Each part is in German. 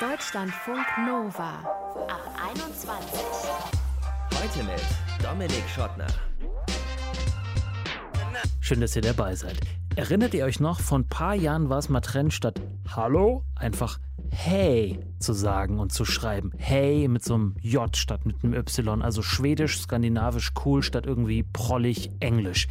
Deutschlandfunk Nova ab 21. Heute mit Dominik Schottner. Schön, dass ihr dabei seid. Erinnert ihr euch noch, vor ein paar Jahren war es mal Trend, statt Hallo einfach Hey zu sagen und zu schreiben. Hey mit so einem J statt mit einem Y. Also schwedisch, skandinavisch cool statt irgendwie prollig englisch.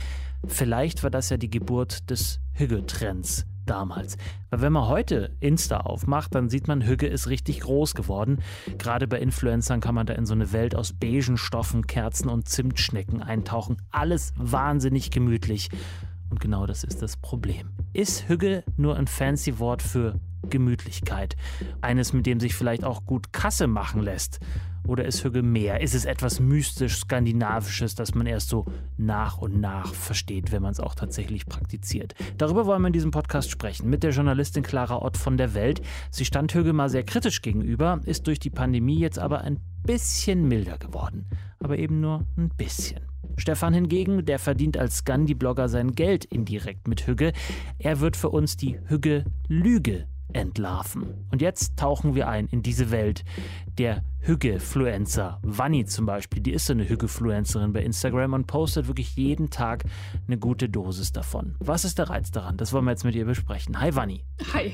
Vielleicht war das ja die Geburt des Hügge-Trends damals. Weil wenn man heute Insta aufmacht, dann sieht man, Hügge ist richtig groß geworden. Gerade bei Influencern kann man da in so eine Welt aus beigen Stoffen, Kerzen und Zimtschnecken eintauchen. Alles wahnsinnig gemütlich. Und genau das ist das Problem. Ist Hügge nur ein fancy Wort für Gemütlichkeit? Eines, mit dem sich vielleicht auch gut Kasse machen lässt? Oder ist Hügge mehr? Ist es etwas mystisch Skandinavisches, das man erst so nach und nach versteht, wenn man es auch tatsächlich praktiziert? Darüber wollen wir in diesem Podcast sprechen mit der Journalistin Clara Ott von der Welt. Sie stand Hügge mal sehr kritisch gegenüber, ist durch die Pandemie jetzt aber ein bisschen milder geworden. Aber eben nur ein bisschen. Stefan hingegen, der verdient als Scandi-Blogger sein Geld indirekt mit Hügge. Er wird für uns die Hügge-Lüge entlarven. Und jetzt tauchen wir ein in diese Welt der Hügge-Fluencer. Vanni zum Beispiel, die ist so eine Hügge-Fluencerin bei Instagram und postet wirklich jeden Tag eine gute Dosis davon. Was ist der Reiz daran? Das wollen wir jetzt mit ihr besprechen. Hi Vanni. Hi.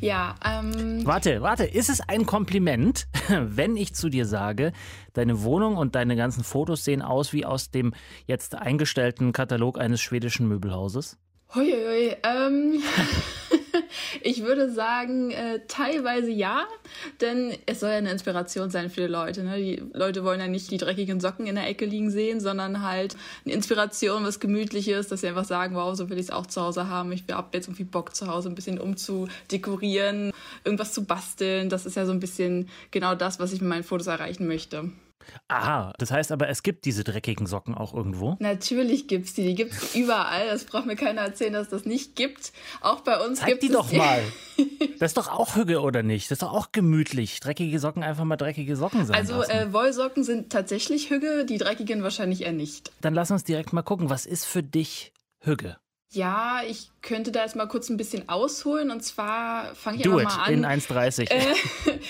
Ja, ähm. Warte, warte, ist es ein Kompliment, wenn ich zu dir sage, deine Wohnung und deine ganzen Fotos sehen aus wie aus dem jetzt eingestellten Katalog eines schwedischen Möbelhauses? Hui, hui, ähm. ich würde sagen, äh, teilweise ja, denn es soll ja eine Inspiration sein für die Leute. Ne? Die Leute wollen ja nicht die dreckigen Socken in der Ecke liegen sehen, sondern halt eine Inspiration, was Gemütliches, dass sie einfach sagen, wow, so will ich es auch zu Hause haben. Ich habe jetzt irgendwie Bock zu Hause ein bisschen umzudekorieren, irgendwas zu basteln. Das ist ja so ein bisschen genau das, was ich mit meinen Fotos erreichen möchte. Aha, das heißt aber, es gibt diese dreckigen Socken auch irgendwo? Natürlich gibt es die. Die gibt es überall. Das braucht mir keiner erzählen, dass das nicht gibt. Auch bei uns Zeig gibt die es doch mal. Das ist doch auch Hüge, oder nicht? Das ist doch auch gemütlich. Dreckige Socken einfach mal dreckige Socken sein Also lassen. äh, Wollsocken sind tatsächlich Hüge, die dreckigen wahrscheinlich eher nicht. Dann lass uns direkt mal gucken, was ist für dich Hüge? Ja, ich könnte da jetzt mal kurz ein bisschen ausholen. Und zwar fange ich Do einfach mal an. in 1,30. Äh,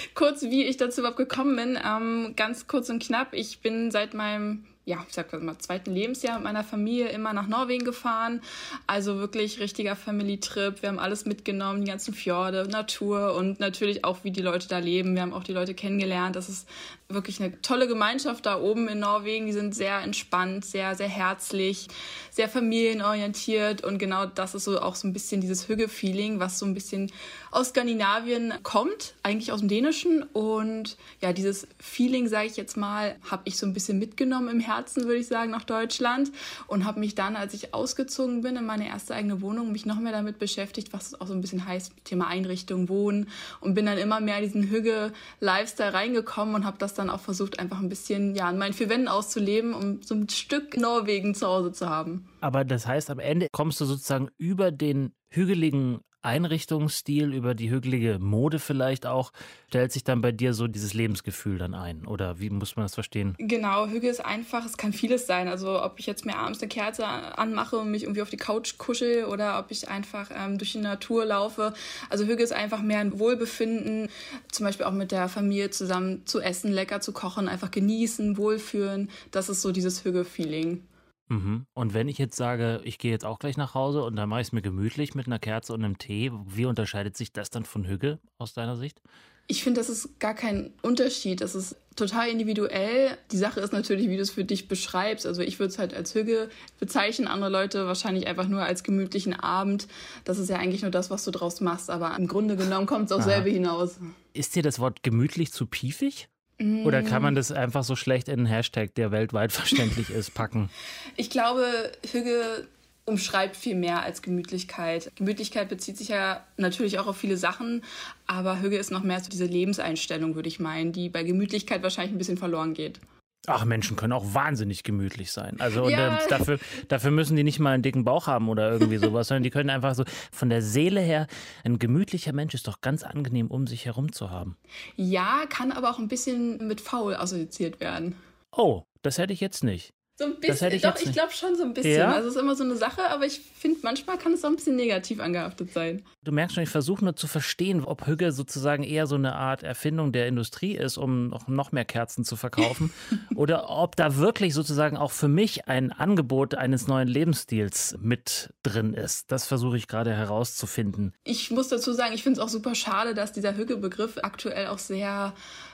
kurz, wie ich dazu überhaupt gekommen bin. Ähm, ganz kurz und knapp. Ich bin seit meinem, ja, ich sag mal, zweiten Lebensjahr mit meiner Familie immer nach Norwegen gefahren. Also wirklich richtiger Family-Trip. Wir haben alles mitgenommen, die ganzen Fjorde, Natur und natürlich auch, wie die Leute da leben. Wir haben auch die Leute kennengelernt. Das ist wirklich eine tolle Gemeinschaft da oben in Norwegen. Die sind sehr entspannt, sehr, sehr herzlich, sehr familienorientiert. Und genau das ist so auch so ein bisschen dieses Hügge-Feeling, was so ein bisschen aus Skandinavien kommt, eigentlich aus dem Dänischen. Und ja, dieses Feeling, sage ich jetzt mal, habe ich so ein bisschen mitgenommen im Herzen, würde ich sagen, nach Deutschland. Und habe mich dann, als ich ausgezogen bin in meine erste eigene Wohnung, mich noch mehr damit beschäftigt, was es auch so ein bisschen heißt, Thema Einrichtung, Wohnen. Und bin dann immer mehr in diesen Hügge-Lifestyle reingekommen und habe das dann auch versucht, einfach ein bisschen ja, an meinen vier Wänden auszuleben, um so ein Stück Norwegen zu Hause zu haben. Aber das heißt, am Ende kommst du sozusagen über den hügeligen Einrichtungsstil, über die hügelige Mode vielleicht auch, stellt sich dann bei dir so dieses Lebensgefühl dann ein? Oder wie muss man das verstehen? Genau, Hüge ist einfach, es kann vieles sein. Also ob ich jetzt mir abends eine Kerze anmache und mich irgendwie auf die Couch kuschel oder ob ich einfach ähm, durch die Natur laufe. Also Hüge ist einfach mehr ein Wohlbefinden, zum Beispiel auch mit der Familie zusammen zu essen, lecker zu kochen, einfach genießen, wohlfühlen. Das ist so dieses Hüge-Feeling. Mhm. Und wenn ich jetzt sage, ich gehe jetzt auch gleich nach Hause und dann mache ich es mir gemütlich mit einer Kerze und einem Tee, wie unterscheidet sich das dann von Hügge aus deiner Sicht? Ich finde, das ist gar kein Unterschied. Das ist total individuell. Die Sache ist natürlich, wie du es für dich beschreibst. Also ich würde es halt als Hügge bezeichnen, andere Leute wahrscheinlich einfach nur als gemütlichen Abend. Das ist ja eigentlich nur das, was du draus machst. Aber im Grunde genommen kommt es auch selber hinaus. Ist dir das Wort gemütlich zu piefig? Oder kann man das einfach so schlecht in einen Hashtag, der weltweit verständlich ist, packen? Ich glaube, Hügge umschreibt viel mehr als Gemütlichkeit. Gemütlichkeit bezieht sich ja natürlich auch auf viele Sachen, aber Hügge ist noch mehr so diese Lebenseinstellung, würde ich meinen, die bei Gemütlichkeit wahrscheinlich ein bisschen verloren geht. Ach, Menschen können auch wahnsinnig gemütlich sein. Also und, Ja. äh, dafür, dafür müssen die nicht mal einen dicken Bauch haben oder irgendwie sowas, sondern die können einfach so von der Seele her, ein gemütlicher Mensch ist doch ganz angenehm, um sich herum zu haben. Ja, kann aber auch ein bisschen mit faul assoziiert werden. Oh, das hätte ich jetzt nicht. So ein bisschen, ich doch, ich glaube schon so ein bisschen. Ja? Also es ist immer so eine Sache, aber ich finde, manchmal kann es auch ein bisschen negativ angehaftet sein. Du merkst schon, ich versuche nur zu verstehen, ob Hügge sozusagen eher so eine Art Erfindung der Industrie ist, um noch mehr Kerzen zu verkaufen. oder ob da wirklich sozusagen auch für mich ein Angebot eines neuen Lebensstils mit drin ist. Das versuche ich gerade herauszufinden. Ich muss dazu sagen, ich finde es auch super schade, dass dieser Hügge-Begriff aktuell auch sehr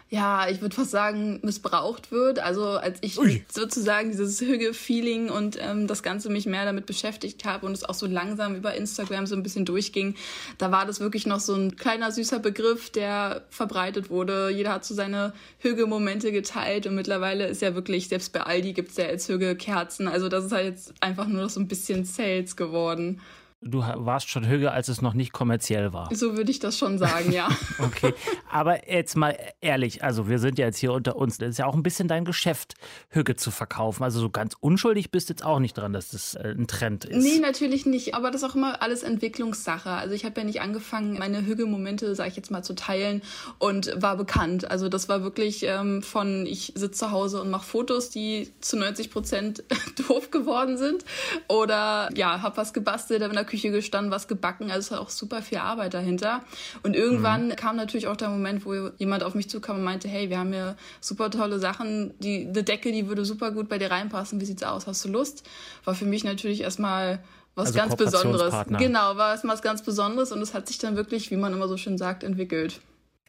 ja, ich würde fast sagen, missbraucht wird. Also als ich Ui. sozusagen dieses Hüge-Feeling und ähm, das Ganze mich mehr damit beschäftigt habe und es auch so langsam über Instagram so ein bisschen durchging, da war das wirklich noch so ein kleiner süßer Begriff, der verbreitet wurde. Jeder hat so seine Hüge-Momente geteilt und mittlerweile ist ja wirklich, selbst bei Aldi gibt es ja jetzt Hüge-Kerzen. Also das ist halt jetzt einfach nur noch so ein bisschen Sales geworden. Du warst schon höher, als es noch nicht kommerziell war. So würde ich das schon sagen, ja. okay, aber jetzt mal ehrlich, also wir sind ja jetzt hier unter uns. Das ist ja auch ein bisschen dein Geschäft, Hüge zu verkaufen. Also so ganz unschuldig bist du jetzt auch nicht dran, dass das äh, ein Trend ist. Nee, natürlich nicht. Aber das ist auch immer alles Entwicklungssache. Also ich habe ja nicht angefangen, meine Hüge-Momente, sage ich jetzt mal, zu teilen und war bekannt. Also das war wirklich ähm, von, ich sitze zu Hause und mache Fotos, die zu 90 Prozent doof geworden sind. Oder ja, habe was gebastelt, in der Küche gestanden, was gebacken. Also es auch super viel Arbeit dahinter. Und irgendwann mhm. kam natürlich auch der Moment, wo jemand auf mich zukam und meinte, hey, wir haben hier super tolle Sachen. Die, eine Decke, die würde super gut bei dir reinpassen. Wie sieht's aus? Hast du Lust? War für mich natürlich erstmal was also ganz Besonderes. Genau, war erstmal was ganz Besonderes und es hat sich dann wirklich, wie man immer so schön sagt, entwickelt.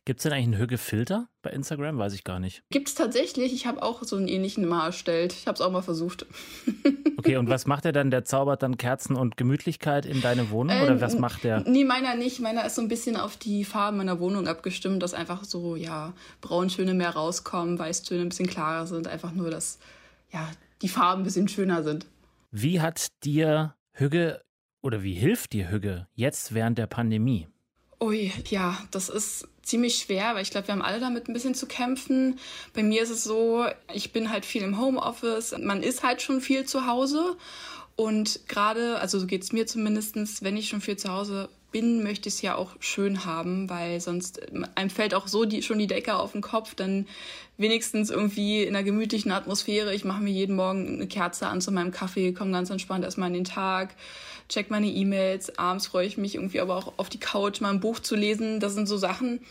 Gibt es denn eigentlich einen Hügge-Filter bei Instagram? Weiß ich gar nicht. Gibt es tatsächlich. Ich habe auch so einen ähnlichen mal erstellt. Ich habe es auch mal versucht. okay, und was macht er dann? Der zaubert dann Kerzen und Gemütlichkeit in deine Wohnung? oder was macht der? Nee, meiner nicht. Meiner ist so ein bisschen auf die Farben meiner Wohnung abgestimmt, dass einfach so, ja, Brauntöne mehr rauskommen, Weißtöne ein bisschen klarer sind. Einfach nur, dass, ja, die Farben ein bisschen schöner sind. Wie hat dir Hügge oder wie hilft dir Hügge jetzt während der Pandemie? Ui, ja, das ist ziemlich schwer, weil ich glaube, wir haben alle damit ein bisschen zu kämpfen. Bei mir ist es so, ich bin halt viel im Homeoffice, man ist halt schon viel zu Hause. Und gerade, also so geht es mir zumindestens, wenn ich schon viel zu Hause bin, möchte ich es ja auch schön haben, weil sonst einem fällt auch so die, schon die Decke auf den Kopf, dann wenigstens irgendwie in einer gemütlichen Atmosphäre. Ich mache mir jeden Morgen eine Kerze an zu meinem Kaffee, komme ganz entspannt erstmal in den Tag check meine E-Mails. Abends freue ich mich irgendwie aber auch auf die Couch, mal ein Buch zu lesen. Das sind so Sachen,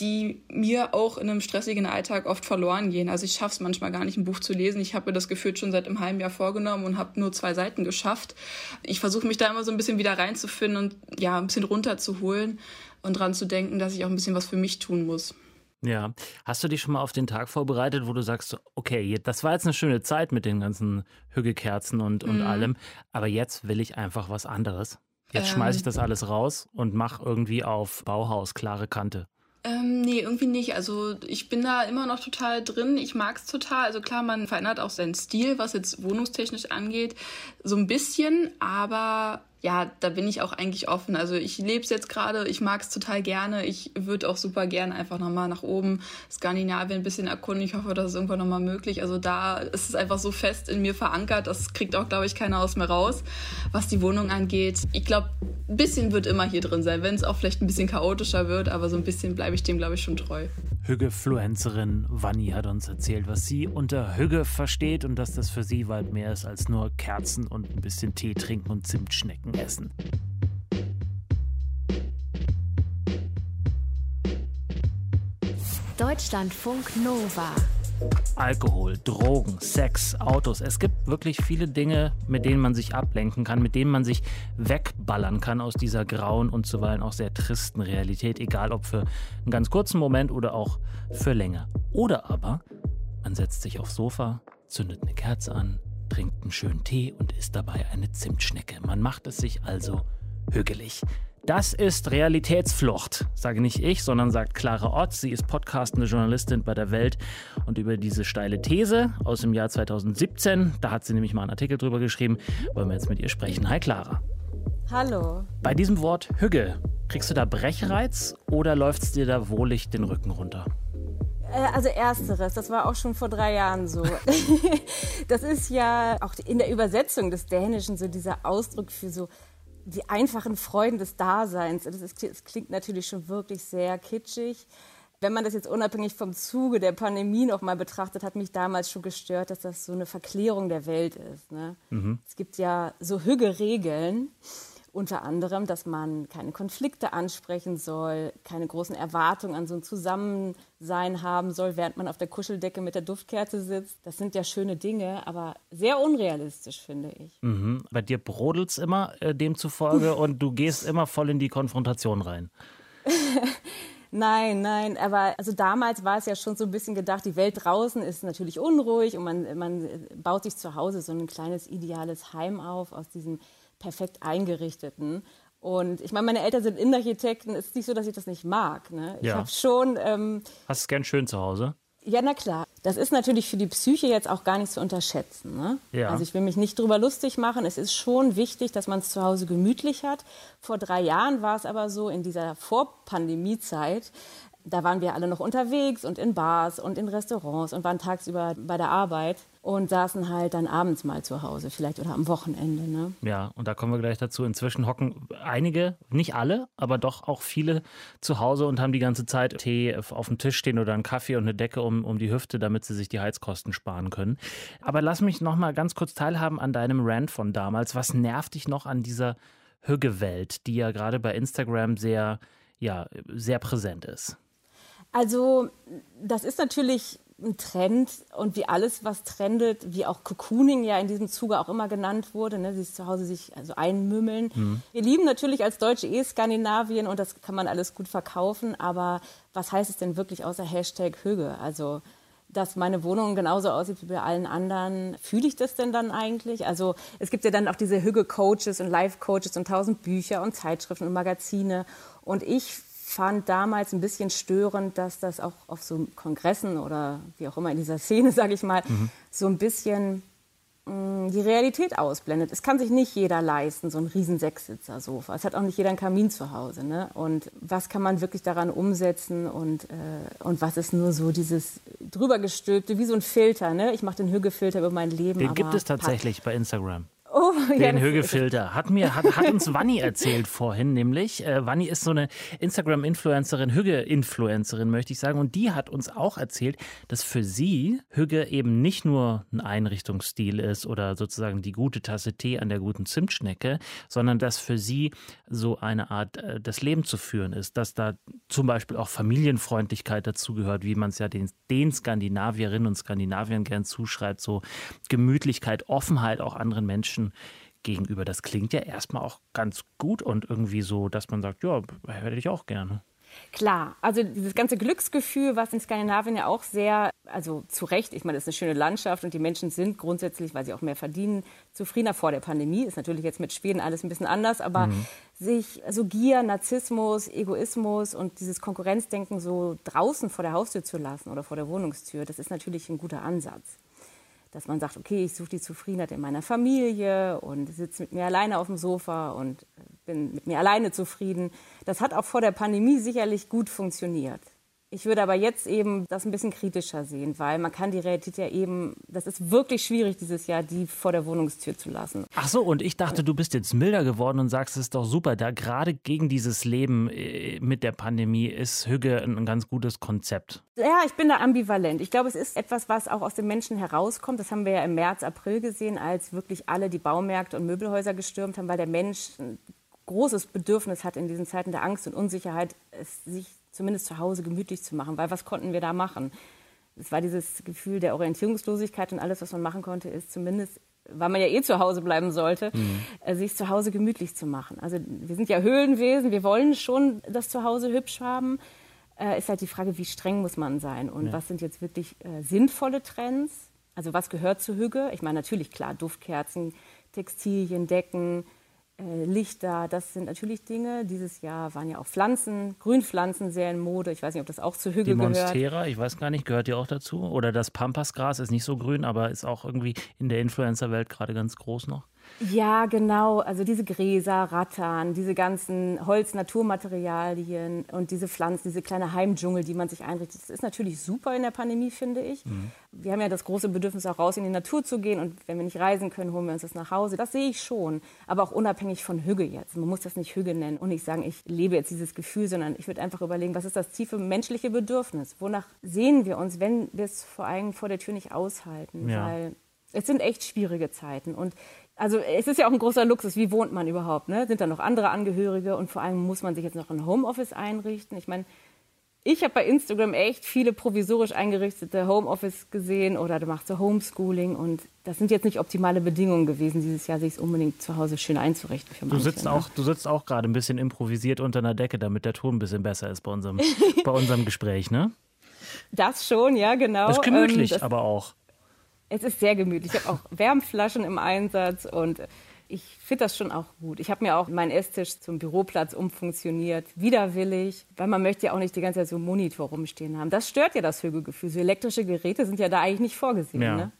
die mir auch in einem stressigen Alltag oft verloren gehen. Also ich schaffe es manchmal gar nicht, ein Buch zu lesen. Ich habe mir das gefühlt schon seit einem halben Jahr vorgenommen und habe nur zwei Seiten geschafft. Ich versuche mich da immer so ein bisschen wieder reinzufinden und ja, ein bisschen runterzuholen und dran zu denken, dass ich auch ein bisschen was für mich tun muss. Ja. Hast du dich schon mal auf den Tag vorbereitet, wo du sagst, okay, das war jetzt eine schöne Zeit mit den ganzen Hügelkerzen und, und mhm. allem, aber jetzt will ich einfach was anderes? Jetzt ähm, schmeiße ich das alles raus und mache irgendwie auf Bauhaus klare Kante. Ähm, nee, irgendwie nicht. Also ich bin da immer noch total drin. Ich mag es total. Also klar, man verändert auch seinen Stil, was jetzt wohnungstechnisch angeht, so ein bisschen, aber ja, da bin ich auch eigentlich offen. Also ich lebe es jetzt gerade, ich mag es total gerne. Ich würde auch super gerne einfach nochmal nach oben Skandinavien ein bisschen erkunden. Ich hoffe, das ist irgendwann nochmal möglich. Also da ist es einfach so fest in mir verankert, das kriegt auch, glaube ich, keiner aus mir raus, was die Wohnung angeht. Ich glaube, ein bisschen wird immer hier drin sein, wenn es auch vielleicht ein bisschen chaotischer wird, aber so ein bisschen bleibe ich dem, glaube ich, schon treu. Hügge-Fluencerin Vanni hat uns erzählt, was sie unter Hügge versteht und dass das für sie weit mehr ist als nur Kerzen und ein bisschen Tee trinken und Zimtschnecken. Essen. Deutschlandfunk Nova. Alkohol, Drogen, Sex, Autos. Es gibt wirklich viele Dinge, mit denen man sich ablenken kann, mit denen man sich wegballern kann aus dieser grauen und zuweilen auch sehr tristen Realität, egal ob für einen ganz kurzen Moment oder auch für länger. Oder aber man setzt sich aufs Sofa, zündet eine Kerze an, trinkt einen schönen Tee und isst dabei eine Zimtschnecke. Man macht es sich also hügelig. Das ist Realitätsflucht, sage nicht ich, sondern sagt Clara Ott. Sie ist podcastende Journalistin bei der Welt und über diese steile These aus dem Jahr 2017, da hat sie nämlich mal einen Artikel drüber geschrieben, wollen wir jetzt mit ihr sprechen. Hi Clara. Hallo. Bei diesem Wort Hügge, kriegst du da Brechreiz oder läuft es dir da wohlig den Rücken runter? Äh, also ersteres, das war auch schon vor drei Jahren so. das ist ja auch in der Übersetzung des Dänischen so dieser Ausdruck für so die einfachen Freuden des Daseins. Das, ist, das klingt natürlich schon wirklich sehr kitschig. Wenn man das jetzt unabhängig vom Zuge der Pandemie noch mal betrachtet, hat mich damals schon gestört, dass das so eine Verklärung der Welt ist. Ne? Mhm. Es gibt ja so Hügge-Regeln, unter anderem, dass man keine Konflikte ansprechen soll, keine großen Erwartungen an so ein Zusammensein haben soll, während man auf der Kuscheldecke mit der Duftkerze sitzt. Das sind ja schöne Dinge, aber sehr unrealistisch, finde ich. Mhm. Bei dir brodelt es immer äh, demzufolge und du gehst immer voll in die Konfrontation rein. Nein, nein, aber also damals war es ja schon so ein bisschen gedacht, die Welt draußen ist natürlich unruhig und man, man baut sich zu Hause so ein kleines ideales Heim auf aus diesem perfekt eingerichteten. Und ich meine, meine Eltern sind Innenarchitekten. Es ist nicht so, dass ich das nicht mag. Ne? Ich ja. habe schon. Ähm, Hast es gern schön zu Hause? Ja, na klar. Das ist natürlich für die Psyche jetzt auch gar nicht zu unterschätzen. Ne? Ja. Also ich will mich nicht drüber lustig machen. Es ist schon wichtig, dass man es zu Hause gemütlich hat. Vor drei Jahren war es aber so, in dieser Vorpandemie-Zeit, da waren wir alle noch unterwegs und in Bars und in Restaurants und waren tagsüber bei der Arbeit und saßen halt dann abends mal zu Hause, vielleicht oder am Wochenende. Ne? Ja, und da kommen wir gleich dazu. Inzwischen hocken einige, nicht alle, aber doch auch viele zu Hause und haben die ganze Zeit Tee auf dem Tisch stehen oder einen Kaffee und eine Decke um, um die Hüfte, damit sie sich die Heizkosten sparen können. Aber lass mich noch mal ganz kurz teilhaben an deinem Rant von damals. Was nervt dich noch an dieser Hügge-Welt, die ja gerade bei Instagram sehr, ja, sehr präsent ist? Also das ist natürlich ein Trend und wie alles, was trendet, wie auch Cocooning ja in diesem Zuge auch immer genannt wurde, ne, sich zu Hause sich also einmümmeln. Mhm. Wir lieben natürlich als Deutsche eh Skandinavien und das kann man alles gut verkaufen, aber was heißt es denn wirklich außer Hashtag Hüge? Also dass meine Wohnung genauso aussieht wie bei allen anderen. Fühle ich das denn dann eigentlich? Also es gibt ja dann auch diese Hüge-Coaches und Live-Coaches und tausend Bücher und Zeitschriften und Magazine. Und ich fand damals ein bisschen störend, dass das auch auf so Kongressen oder wie auch immer in dieser Szene, sage ich mal, mhm. so ein bisschen mh, mm, die Realität ausblendet. Es kann sich nicht jeder leisten, so ein riesen Sechssitzer-Sofa. Es hat auch nicht jeder einen Kamin zu Hause. Ne? Und was kann man wirklich daran umsetzen und, äh, und was ist nur so dieses drübergestülpte, wie so ein Filter. Ne? Ich mache den Hügefilter über mein Leben. Den gibt es tatsächlich bei Instagram. Oh, den ja, Hügelfilter. Hat mir, hat, hat uns Wanni erzählt vorhin, nämlich. Äh, Wanni ist so eine Instagram-Influencerin, Hüge-Influencerin, möchte ich sagen. Und die hat uns auch erzählt, dass für sie Hüge eben nicht nur ein Einrichtungsstil ist oder sozusagen die gute Tasse Tee an der guten Zimtschnecke, sondern dass für sie so eine Art, äh, das Leben zu führen ist. Dass da zum Beispiel auch Familienfreundlichkeit dazugehört, wie man es ja den, den Skandinavierinnen und Skandinaviern gern zuschreibt. So Gemütlichkeit, Offenheit auch anderen Menschen Gegenüber. Das klingt ja erstmal auch ganz gut und irgendwie so, dass man sagt, ja, hätte ich auch gerne. Klar, also dieses ganze Glücksgefühl, was in Skandinavien ja auch sehr, also zu Recht, ich meine, das ist eine schöne Landschaft und die Menschen sind grundsätzlich, weil sie auch mehr verdienen, zufriedener vor der Pandemie. Ist natürlich jetzt mit Schweden alles ein bisschen anders, aber mhm. sich, also Gier, Narzissmus, Egoismus und dieses Konkurrenzdenken so draußen vor der Haustür zu lassen oder vor der Wohnungstür, das ist natürlich ein guter Ansatz dass man sagt, okay, ich suche die Zufriedenheit in meiner Familie und sitze mit mir alleine auf dem Sofa und bin mit mir alleine zufrieden. Das hat auch vor der Pandemie sicherlich gut funktioniert. Ich würde aber jetzt eben das ein bisschen kritischer sehen, weil man kann die Realität ja eben, das ist wirklich schwierig dieses Jahr, die vor der Wohnungstür zu lassen. Ach so, und ich dachte, du bist jetzt milder geworden und sagst, es ist doch super, da gerade gegen dieses Leben äh, mit der Pandemie ist Hüge ein ganz gutes Konzept. Ja, ich bin da ambivalent. Ich glaube, es ist etwas, was auch aus den Menschen herauskommt. Das haben wir ja im März, April gesehen, als wirklich alle die Baumärkte und Möbelhäuser gestürmt haben, weil der Mensch ein großes Bedürfnis hat in diesen Zeiten der Angst und Unsicherheit, sich zumindest zu Hause gemütlich zu machen. Weil was konnten wir da machen? Es war dieses Gefühl der Orientierungslosigkeit und alles, was man machen konnte, ist zumindest, weil man ja eh zu Hause bleiben sollte, mhm. Äh, sich zu Hause gemütlich zu machen. Also wir sind ja Höhlenwesen, wir wollen schon das Zuhause hübsch haben. Äh, ist halt die Frage, wie streng muss man sein und ja. was sind jetzt wirklich äh, sinnvolle Trends? Also was gehört zur Hüge? Ich meine natürlich klar, Duftkerzen, Textilien, Decken, Lichter, das sind natürlich Dinge. Dieses Jahr waren ja auch Pflanzen, Grünpflanzen sehr in Mode. Ich weiß nicht, ob das auch zu Hügel gehört. Die Monstera, ich weiß gar nicht, gehört die auch dazu? Oder das Pampasgras ist nicht so grün, aber ist auch irgendwie in der Influencer-Welt gerade ganz groß noch? Ja, genau. Also diese Gräser, Rattern, diese ganzen Holz-Naturmaterialien und diese Pflanzen, diese kleine Heimdschungel, die man sich einrichtet. Das ist natürlich super in der Pandemie, finde ich. Mhm. Wir haben ja das große Bedürfnis, auch raus in die Natur zu gehen. Und wenn wir nicht reisen können, holen wir uns das nach Hause. Das sehe ich schon. Aber auch unabhängig von Hüge jetzt. Man muss das nicht Hüge nennen und nicht sagen, ich lebe jetzt dieses Gefühl, sondern ich würde einfach überlegen, was ist das tiefe menschliche Bedürfnis? Wonach sehen wir uns, wenn wir es vor allem vor der Tür nicht aushalten? Ja. Weil es sind echt schwierige Zeiten. Und also es ist ja auch ein großer Luxus, wie wohnt man überhaupt? Ne? Sind da noch andere Angehörige und vor allem muss man sich jetzt noch ein Homeoffice einrichten? Ich meine, ich habe bei Instagram echt viele provisorisch eingerichtete Homeoffice gesehen oder du machst so Homeschooling und das sind jetzt nicht optimale Bedingungen gewesen, dieses Jahr sich es unbedingt zu Hause schön einzurichten. Für du, sitzt ne? auch, du sitzt auch gerade ein bisschen improvisiert unter einer Decke, damit der Ton ein bisschen besser ist bei unserem, bei unserem Gespräch, ne? Das schon, ja, genau. Das ist gemütlich, ähm, das, aber auch. Es ist sehr gemütlich. Ich habe auch Wärmflaschen im Einsatz und ich finde das schon auch gut. Ich habe mir auch meinen Esstisch zum Büroplatz umfunktioniert, widerwillig, weil man möchte ja auch nicht die ganze Zeit so einen Monitor rumstehen haben. Das stört ja das Hügelgefühl. So elektrische Geräte sind ja da eigentlich nicht vorgesehen. Ja. Ne?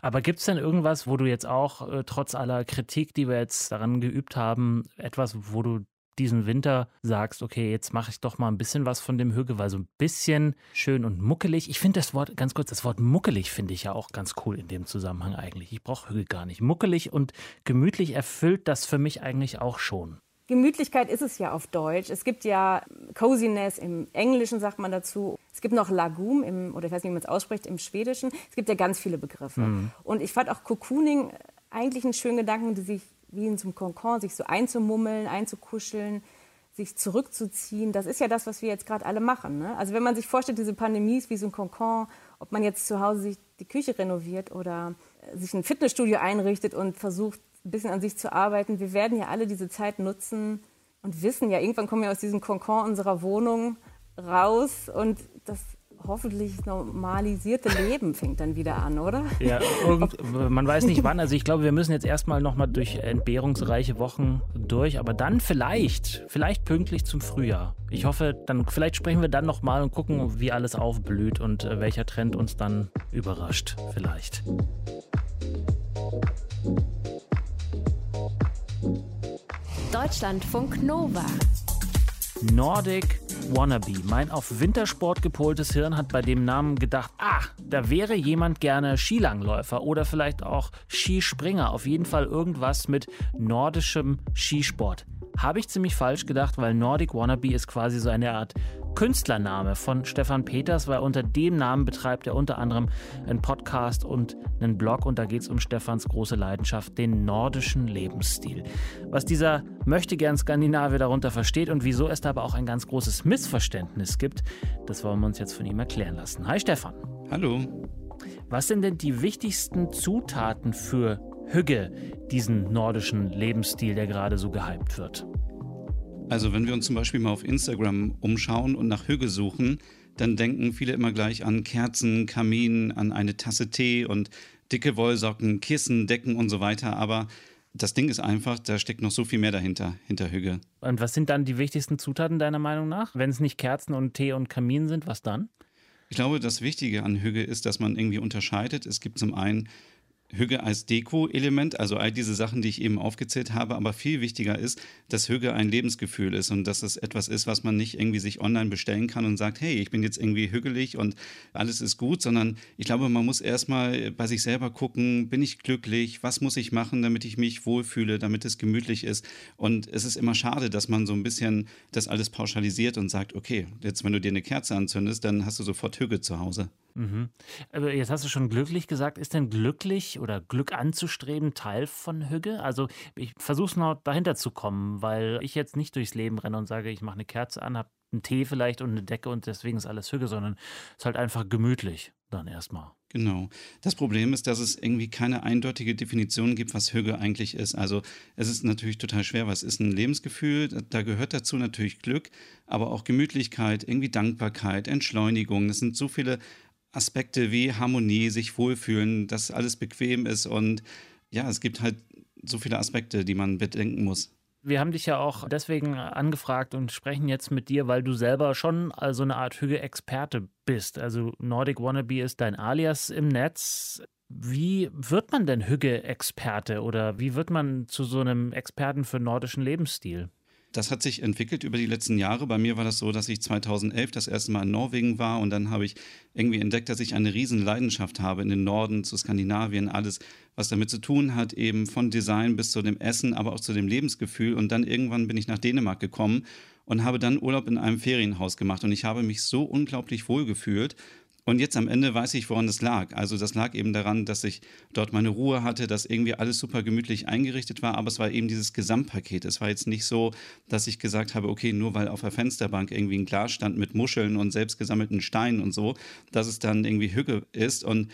Aber gibt es denn irgendwas, wo du jetzt auch, äh, trotz aller Kritik, die wir jetzt daran geübt haben, etwas, wo du diesen Winter sagst, okay, jetzt mache ich doch mal ein bisschen was von dem Hügel, weil so ein bisschen schön und muckelig. Ich finde das Wort, ganz kurz, das Wort muckelig finde ich ja auch ganz cool in dem Zusammenhang eigentlich. Ich brauche Hügel gar nicht. Muckelig und gemütlich erfüllt das für mich eigentlich auch schon. Gemütlichkeit ist es ja auf Deutsch. Es gibt ja Coziness im Englischen, sagt man dazu. Es gibt noch Lagum, im, oder ich weiß nicht, wie man es ausspricht, im Schwedischen. Es gibt ja ganz viele Begriffe. Mhm. Und ich fand auch Cocooning eigentlich einen schönen Gedanken, die sich wie in so einem Konkon, sich so einzumummeln, einzukuscheln, sich zurückzuziehen. Das ist ja das, was wir jetzt gerade alle machen. Ne? Also wenn man sich vorstellt, diese Pandemie ist wie so ein Konkon, ob man jetzt zu Hause sich die Küche renoviert oder äh, sich ein Fitnessstudio einrichtet und versucht, ein bisschen an sich zu arbeiten. Wir werden ja alle diese Zeit nutzen und wissen ja, irgendwann kommen wir aus diesem Konkon unserer Wohnung raus und das hoffentlich normalisierte Leben fängt dann wieder an, oder? Ja, irgend, man weiß nicht wann. Also ich glaube, wir müssen jetzt erstmal nochmal durch entbehrungsreiche Wochen durch, aber dann vielleicht, vielleicht pünktlich zum Frühjahr. Ich hoffe, dann vielleicht sprechen wir dann nochmal und gucken, wie alles aufblüht und äh, welcher Trend uns dann überrascht. Vielleicht. Deutschlandfunk Nova. Nordic Wannabe. Mein auf Wintersport gepoltes Hirn hat bei dem Namen gedacht, ah, da wäre jemand gerne Skilangläufer oder vielleicht auch Skispringer. Auf jeden Fall irgendwas mit nordischem Skisport. Habe ich ziemlich falsch gedacht, weil Nordic Wannabe ist quasi so eine Art Künstlername von Stefan Peters, weil unter dem Namen betreibt er unter anderem einen Podcast und einen Blog und da geht es um Stefans große Leidenschaft, den nordischen Lebensstil. Was dieser möchte gern Skandinavier darunter versteht und wieso es da aber auch ein ganz großes Missverständnis gibt, das wollen wir uns jetzt von ihm erklären lassen. Hi Stefan. Hallo. Was sind denn die wichtigsten Zutaten für Hügge, diesen nordischen Lebensstil, der gerade so gehypt wird? Also wenn wir uns zum Beispiel mal auf Instagram umschauen und nach Hügge suchen, dann denken viele immer gleich an Kerzen, Kamin, an eine Tasse Tee und dicke Wollsocken, Kissen, Decken und so weiter. Aber das Ding ist einfach, da steckt noch so viel mehr dahinter, hinter Hügge. Und was sind dann die wichtigsten Zutaten deiner Meinung nach? Wenn es nicht Kerzen und Tee und Kamin sind, was dann? Ich glaube, das Wichtige an Hügge ist, dass man irgendwie unterscheidet. Es gibt zum einen Hügge als Deko-Element, also all diese Sachen, die ich eben aufgezählt habe. Aber viel wichtiger ist, dass Hügge ein Lebensgefühl ist und dass es etwas ist, was man nicht irgendwie sich online bestellen kann und sagt, hey, ich bin jetzt irgendwie hügelig und alles ist gut, sondern ich glaube, man muss erstmal bei sich selber gucken, bin ich glücklich, was muss ich machen, damit ich mich wohlfühle, damit es gemütlich ist. Und es ist immer schade, dass man so ein bisschen das alles pauschalisiert und sagt, okay, jetzt wenn du dir eine Kerze anzündest, dann hast du sofort Hügge zu Hause. Mhm. Aber jetzt hast du schon glücklich gesagt. Ist denn glücklich oder Glück anzustreben Teil von Hügge? Also ich versuche es noch dahinter zu kommen, weil ich jetzt nicht durchs Leben renne und sage, ich mache eine Kerze an, habe einen Tee vielleicht und eine Decke und deswegen ist alles Hügge, sondern es ist halt einfach gemütlich dann erstmal. Genau. Das Problem ist, dass es irgendwie keine eindeutige Definition gibt, was Hügge eigentlich ist. Also es ist natürlich total schwer, was ist ein Lebensgefühl? Da gehört dazu natürlich Glück, aber auch Gemütlichkeit, irgendwie Dankbarkeit, Entschleunigung. Das sind so viele Aspekte wie Harmonie, sich wohlfühlen, dass alles bequem ist und ja, es gibt halt so viele Aspekte, die man bedenken muss. Wir haben dich ja auch deswegen angefragt und sprechen jetzt mit dir, weil du selber schon also eine Art Hüge-Experte bist. Also Nordic Wannabe ist dein Alias im Netz. Wie wird man denn Hügge-Experte oder wie wird man zu so einem Experten für nordischen Lebensstil? Das hat sich entwickelt über die letzten Jahre. Bei mir war das so, dass ich 2011 das erste Mal in Norwegen war und dann habe ich irgendwie entdeckt, dass ich eine riesen Leidenschaft habe in den Norden, zu Skandinavien, alles, was damit zu tun hat, eben von Design bis zu dem Essen, aber auch zu dem Lebensgefühl. Und dann irgendwann bin ich nach Dänemark gekommen und habe dann Urlaub in einem Ferienhaus gemacht und ich habe mich so unglaublich wohl gefühlt und jetzt am Ende weiß ich, woran es lag. Also das lag eben daran, dass ich dort meine Ruhe hatte, dass irgendwie alles super gemütlich eingerichtet war, aber es war eben dieses Gesamtpaket. Es war jetzt nicht so, dass ich gesagt habe, okay, nur weil auf der Fensterbank irgendwie ein Glas stand mit Muscheln und selbst gesammelten Steinen und so, dass es dann irgendwie Hügge ist. Und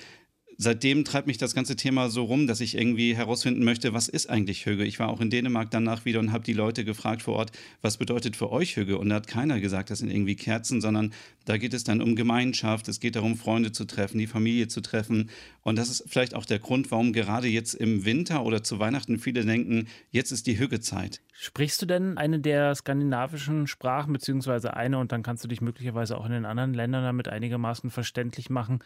seitdem treibt mich das ganze Thema so rum, dass ich irgendwie herausfinden möchte, was ist eigentlich Hügge? Ich war auch in Dänemark danach wieder und habe die Leute gefragt vor Ort, was bedeutet für euch Hügge? Und da hat keiner gesagt, das sind irgendwie Kerzen, sondern da geht es dann um Gemeinschaft, es geht darum, Freunde zu treffen, die Familie zu treffen. Und das ist vielleicht auch der Grund, warum gerade jetzt im Winter oder zu Weihnachten viele denken, jetzt ist die Hüggezeit. Sprichst du denn eine der skandinavischen Sprachen, beziehungsweise eine, und dann kannst du dich möglicherweise auch in den anderen Ländern damit einigermaßen verständlich machen,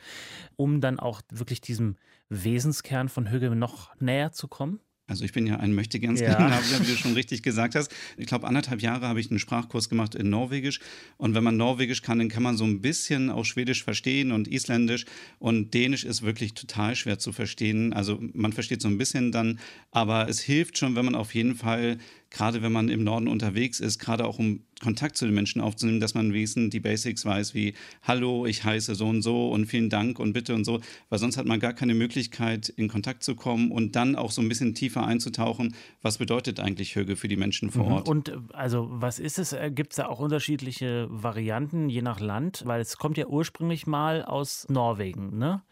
um dann auch wirklich diesem Wesenskern von Hügge noch näher zu kommen? Also ich bin ja ein möchtegern Skandinavier, ja. wie du schon richtig gesagt hast. Ich glaube, anderthalb Jahre habe ich einen Sprachkurs gemacht in Norwegisch. Und wenn man Norwegisch kann, dann kann man so ein bisschen auch Schwedisch verstehen und Isländisch. Und Dänisch ist wirklich total schwer zu verstehen. Also man versteht so ein bisschen dann, aber es hilft schon, wenn man auf jeden Fall gerade wenn man im Norden unterwegs ist, gerade auch um Kontakt zu den Menschen aufzunehmen, dass man wesentlich die Basics weiß, wie Hallo, ich heiße so und so und vielen Dank und bitte und so, weil sonst hat man gar keine Möglichkeit, in Kontakt zu kommen und dann auch so ein bisschen tiefer einzutauchen, was bedeutet eigentlich Hüge für die Menschen vor mhm. Ort. Und also was ist es? Äh, Gibt es da auch unterschiedliche Varianten je nach Land? Weil es kommt ja ursprünglich mal aus Norwegen, ne?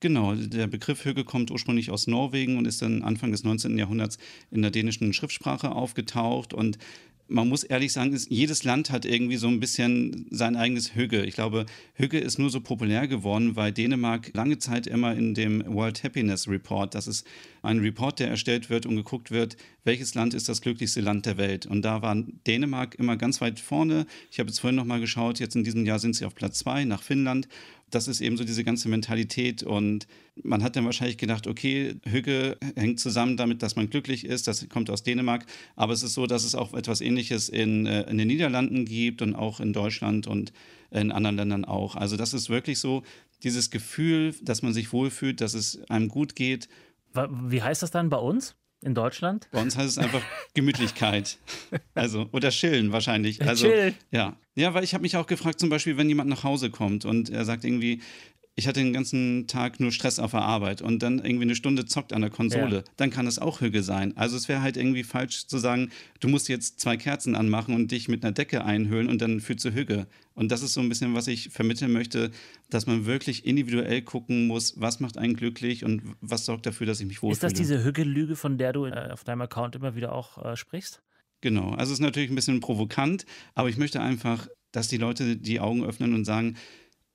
Genau, der Begriff Hügge kommt ursprünglich aus Norwegen und ist dann Anfang des 19. Jahrhunderts in der dänischen Schriftsprache aufgetaucht und man muss ehrlich sagen, jedes Land hat irgendwie so ein bisschen sein eigenes Hügge. Ich glaube, Hügge ist nur so populär geworden, weil Dänemark lange Zeit immer in dem World Happiness Report, das ist ein Report, der erstellt wird und geguckt wird, welches Land ist das glücklichste Land der Welt. Und da war Dänemark immer ganz weit vorne. Ich habe jetzt vorhin nochmal geschaut, jetzt in diesem Jahr sind sie auf Platz zwei nach Finnland das ist eben so diese ganze Mentalität. Und man hat dann wahrscheinlich gedacht, okay, Hügge hängt zusammen damit, dass man glücklich ist. Das kommt aus Dänemark. Aber es ist so, dass es auch etwas Ähnliches in, äh, in den Niederlanden gibt und auch in Deutschland und in anderen Ländern auch. Also das ist wirklich so dieses Gefühl, dass man sich wohlfühlt, dass es einem gut geht. Wie heißt das dann bei uns? In Deutschland? Bei uns heißt es einfach Gemütlichkeit. Also, oder chillen wahrscheinlich. Also, Chill. Ja. Ja, weil ich habe mich auch gefragt, zum Beispiel, wenn jemand nach Hause kommt und er sagt irgendwie, ich hatte den ganzen Tag nur Stress auf der Arbeit und dann irgendwie eine Stunde zockt an der Konsole, ja. dann kann es auch Hüge sein. Also es wäre halt irgendwie falsch zu sagen, du musst jetzt zwei Kerzen anmachen und dich mit einer Decke einhüllen und dann fühlst du Hüge. Und das ist so ein bisschen, was ich vermitteln möchte, dass man wirklich individuell gucken muss, was macht einen glücklich und was sorgt dafür, dass ich mich wohlfühle. Ist das diese Hügge-Lüge, von der du äh, auf deinem Account immer wieder auch äh, sprichst? Genau, also es ist natürlich ein bisschen provokant, aber ich möchte einfach, dass die Leute die Augen öffnen und sagen,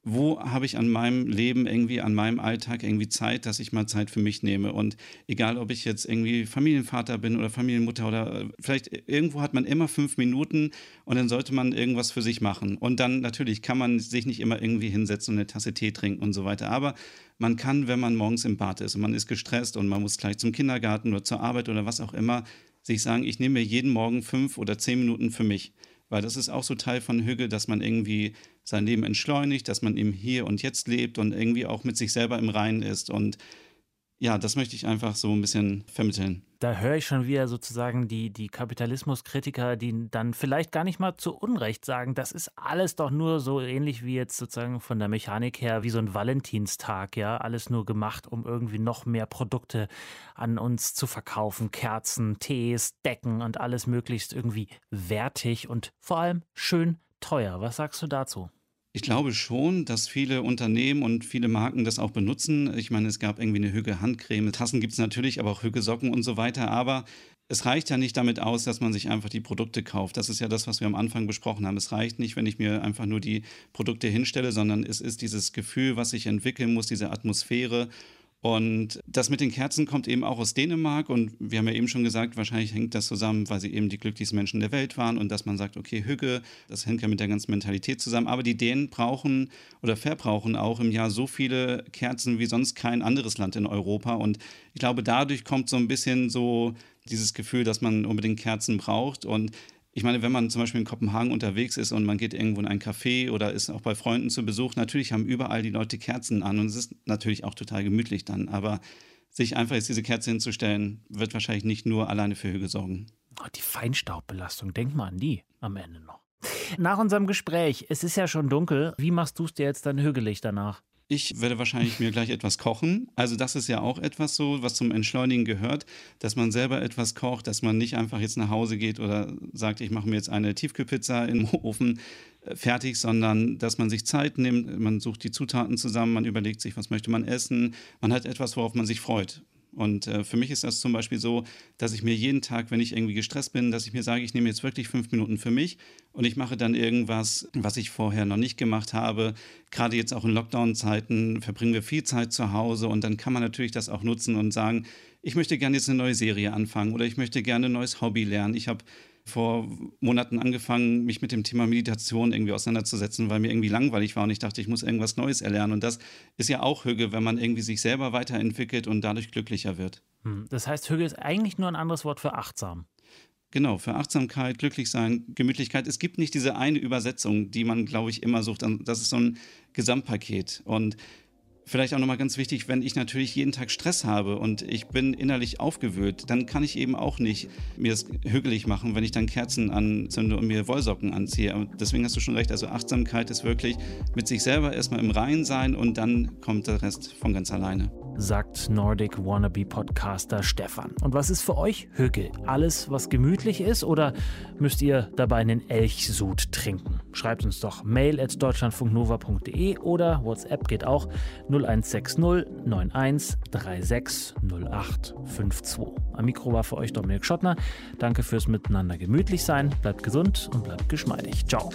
wo habe ich an meinem Leben irgendwie, an meinem Alltag irgendwie Zeit, dass ich mal Zeit für mich nehme. Und egal, ob ich jetzt irgendwie Familienvater bin oder Familienmutter oder vielleicht irgendwo hat man immer fünf Minuten und dann sollte man irgendwas für sich machen. Und dann natürlich kann man sich nicht immer irgendwie hinsetzen und eine Tasse Tee trinken und so weiter. Aber man kann, wenn man morgens im Bad ist und man ist gestresst und man muss gleich zum Kindergarten oder zur Arbeit oder was auch immer, sich sagen, ich nehme mir jeden Morgen fünf oder zehn Minuten für mich. Weil das ist auch so Teil von Hügge, dass man irgendwie sein Leben entschleunigt, dass man im Hier und Jetzt lebt und irgendwie auch mit sich selber im Reinen ist. Und ja, das möchte ich einfach so ein bisschen vermitteln. Da höre ich schon wieder sozusagen die, die Kapitalismuskritiker, die dann vielleicht gar nicht mal zu Unrecht sagen, das ist alles doch nur so ähnlich wie jetzt sozusagen von der Mechanik her, wie so ein Valentinstag, ja, alles nur gemacht, um irgendwie noch mehr Produkte an uns zu verkaufen, Kerzen, Tees, Decken und alles möglichst irgendwie wertig und vor allem schön teuer. Was sagst du dazu? Ich glaube schon, dass viele Unternehmen und viele Marken das auch benutzen. Ich meine, es gab irgendwie eine Hüge Handcreme. Tassen gibt es natürlich, aber auch Hüge Socken und so weiter. Aber es reicht ja nicht damit aus, dass man sich einfach die Produkte kauft. Das ist ja das, was wir am Anfang besprochen haben. Es reicht nicht, wenn ich mir einfach nur die Produkte hinstelle, sondern es ist dieses Gefühl, was ich entwickeln muss, diese Atmosphäre. Und das mit den Kerzen kommt eben auch aus Dänemark und wir haben ja eben schon gesagt, wahrscheinlich hängt das zusammen, weil sie eben die glücklichsten Menschen der Welt waren und dass man sagt, okay, Hügge, das hängt ja mit der ganzen Mentalität zusammen. Aber die Dänen brauchen oder verbrauchen auch im Jahr so viele Kerzen wie sonst kein anderes Land in Europa. Und ich glaube, dadurch kommt so ein bisschen so dieses Gefühl, dass man unbedingt Kerzen braucht. Und ich meine, wenn man zum Beispiel in Kopenhagen unterwegs ist und man geht irgendwo in ein Café oder ist auch bei Freunden zu Besuch, natürlich haben überall die Leute Kerzen an und es ist natürlich auch total gemütlich dann. Aber sich einfach jetzt diese Kerze hinzustellen, wird wahrscheinlich nicht nur alleine für Hüge sorgen. Oh, die Feinstaubbelastung, denk mal an die am Ende noch. Nach unserem Gespräch, es ist ja schon dunkel, wie machst du es dir jetzt dann hügelig danach? Ich werde wahrscheinlich mir gleich etwas kochen. Also das ist ja auch etwas so, was zum Entschleunigen gehört, dass man selber etwas kocht, dass man nicht einfach jetzt nach Hause geht oder sagt, ich mache mir jetzt eine Tiefkühlpizza im Ofen äh, fertig, sondern dass man sich Zeit nimmt, man sucht die Zutaten zusammen, man überlegt sich, was möchte man essen, man hat etwas, worauf man sich freut. Und äh, für mich ist das zum Beispiel so, dass ich mir jeden Tag, wenn ich irgendwie gestresst bin, dass ich mir sage, ich nehme jetzt wirklich fünf Minuten für mich und ich mache dann irgendwas, was ich vorher noch nicht gemacht habe. Gerade jetzt auch in Lockdown-Zeiten verbringen wir viel Zeit zu Hause und dann kann man natürlich das auch nutzen und sagen, ich möchte gerne jetzt eine neue Serie anfangen oder ich möchte gerne ein neues Hobby lernen. Ich habe vor Monaten angefangen, mich mit dem Thema Meditation irgendwie auseinanderzusetzen, weil mir irgendwie langweilig war und ich dachte, ich muss irgendwas Neues erlernen. Und das ist ja auch Hüge, wenn man irgendwie sich selber weiterentwickelt und dadurch glücklicher wird. Hm, das heißt, Hüge ist eigentlich nur ein anderes Wort für achtsam. Genau, für Achtsamkeit, Glücklichsein, Gemütlichkeit. Es gibt nicht diese eine Übersetzung, die man, glaube ich, immer sucht. Das ist so ein Gesamtpaket. Und Vielleicht auch nochmal ganz wichtig, wenn ich natürlich jeden Tag Stress habe und ich bin innerlich aufgewühlt, dann kann ich eben auch nicht mir das hügelig machen, wenn ich dann Kerzen anzünde und mir Wollsocken anziehe. Aber deswegen hast du schon recht, also Achtsamkeit ist wirklich mit sich selber erstmal im Reinen sein und dann kommt der Rest von ganz alleine. Sagt Nordic Wannabe Podcaster Stefan. Und was ist für euch Hügel? Alles, was gemütlich ist oder müsst ihr dabei einen Elchsud trinken? Schreibt uns doch mail at deutschlandfunknova.de oder WhatsApp geht auch 0160 91 36 08 52. Am Mikro war für euch Dominik Schottner. Danke fürs Miteinander gemütlich sein. Bleibt gesund und bleibt geschmeidig. Ciao.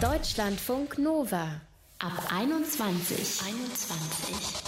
Deutschlandfunk Nova ab 21. 21.